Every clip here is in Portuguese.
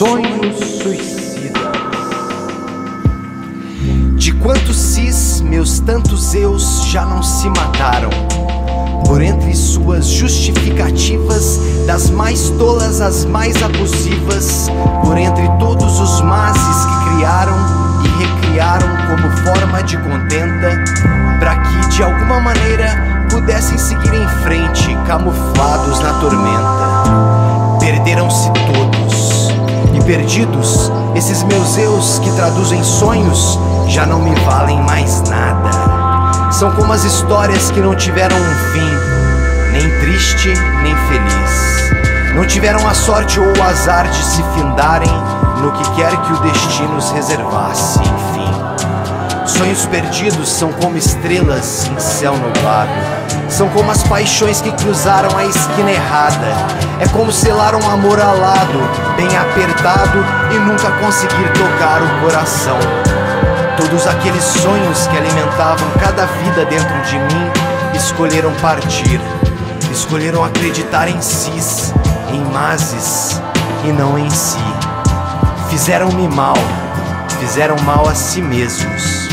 Sonhos suicidas. De quantos cis, meus tantos eus já não se mataram? Por entre suas justificativas, das mais tolas às mais abusivas, por entre todos os mases que criaram e recriaram como forma de contenta, para que de alguma maneira pudessem seguir em frente, camuflados na tormenta. Perdidos, esses meus eus que traduzem sonhos já não me valem mais nada. São como as histórias que não tiveram um fim, nem triste, nem feliz. Não tiveram a sorte ou o azar de se findarem no que quer que o destino os reservasse, enfim. Sonhos perdidos são como estrelas em céu nublado. São como as paixões que cruzaram a esquina errada. É como selar um amor alado, bem apertado e nunca conseguir tocar o coração. Todos aqueles sonhos que alimentavam cada vida dentro de mim escolheram partir. Escolheram acreditar em cis, em mazes e não em si. Fizeram-me mal, fizeram mal a si mesmos.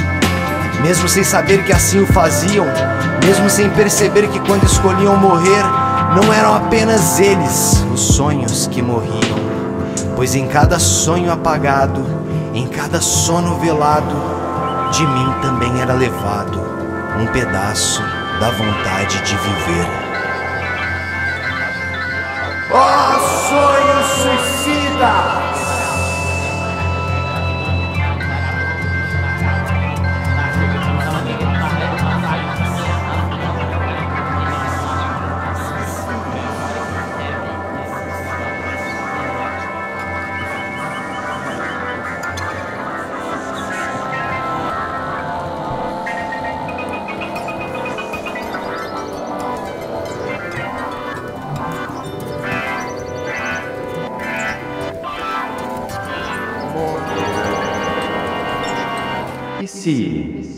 Mesmo sem saber que assim o faziam, mesmo sem perceber que quando escolhiam morrer, não eram apenas eles os sonhos que morriam, pois em cada sonho apagado, em cada sono velado, de mim também era levado um pedaço da vontade de viver. see.